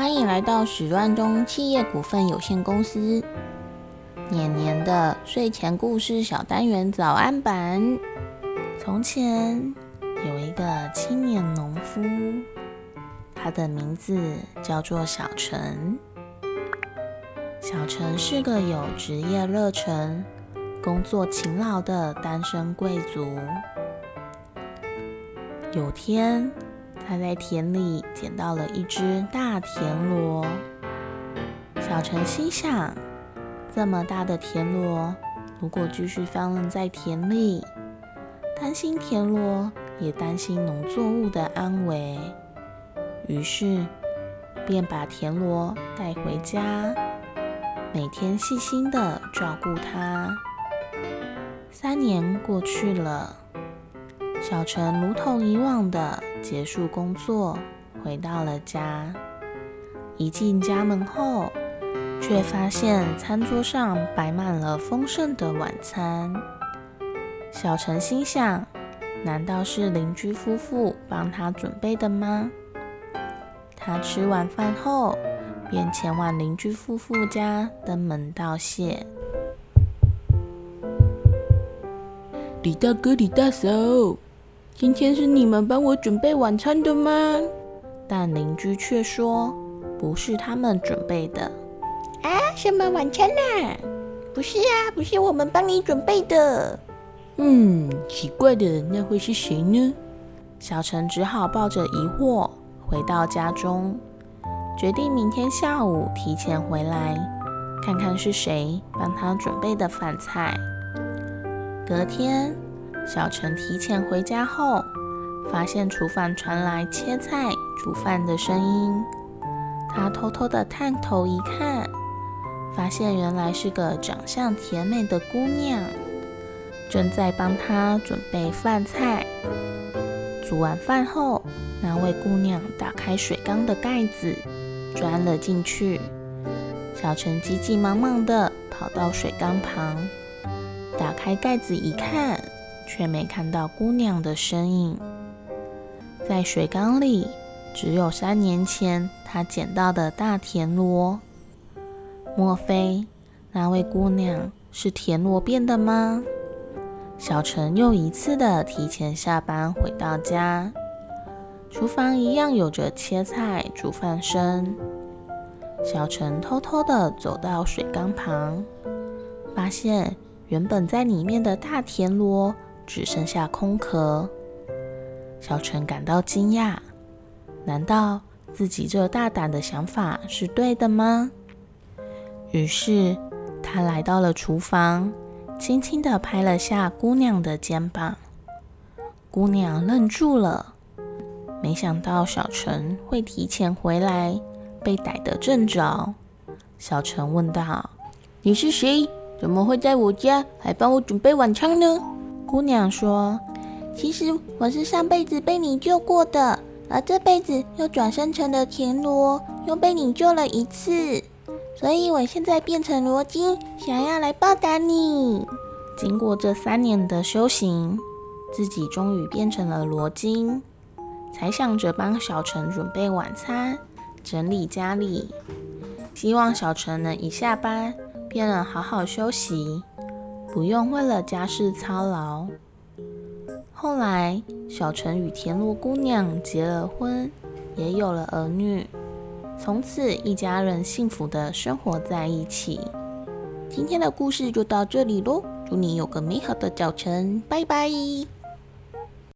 欢迎来到史乱中企业股份有限公司年年的睡前故事小单元早安版。从前有一个青年农夫，他的名字叫做小陈。小陈是个有职业热忱、工作勤劳的单身贵族。有天。他在田里捡到了一只大田螺，小陈心想：这么大的田螺，如果继续放任在田里，担心田螺，也担心农作物的安危，于是便把田螺带回家，每天细心的照顾它。三年过去了。小陈如同以往的结束工作，回到了家。一进家门后，却发现餐桌上摆满了丰盛的晚餐。小陈心想：难道是邻居夫妇帮他准备的吗？他吃完饭后，便前往邻居夫妇家登门道谢。李大哥，李大嫂。今天是你们帮我准备晚餐的吗？但邻居却说不是他们准备的。啊，什么晚餐啊？不是啊，不是我们帮你准备的。嗯，奇怪的，那会是谁呢？小陈只好抱着疑惑回到家中，决定明天下午提前回来，看看是谁帮他准备的饭菜。隔天。小陈提前回家后，发现厨房传来切菜、煮饭的声音。他偷偷的探头一看，发现原来是个长相甜美的姑娘，正在帮他准备饭菜。煮完饭后，那位姑娘打开水缸的盖子，钻了进去。小陈急急忙忙的跑到水缸旁，打开盖子一看。却没看到姑娘的身影，在水缸里只有三年前他捡到的大田螺。莫非那位姑娘是田螺变的吗？小陈又一次的提前下班回到家，厨房一样有着切菜、煮饭声。小陈偷偷的走到水缸旁，发现原本在里面的大田螺。只剩下空壳，小陈感到惊讶。难道自己这大胆的想法是对的吗？于是他来到了厨房，轻轻地拍了下姑娘的肩膀。姑娘愣住了，没想到小陈会提前回来，被逮得正着。小陈问道：“你是谁？怎么会在我家，还帮我准备晚餐呢？”姑娘说：“其实我是上辈子被你救过的，而这辈子又转生成了田螺，又被你救了一次，所以我现在变成螺精，想要来报答你。经过这三年的修行，自己终于变成了螺精，才想着帮小陈准备晚餐、整理家里，希望小陈能一下班便能好好休息。”不用为了家事操劳。后来，小陈与田螺姑娘结了婚，也有了儿女，从此一家人幸福的生活在一起。今天的故事就到这里喽，祝你有个美好的早晨，拜拜。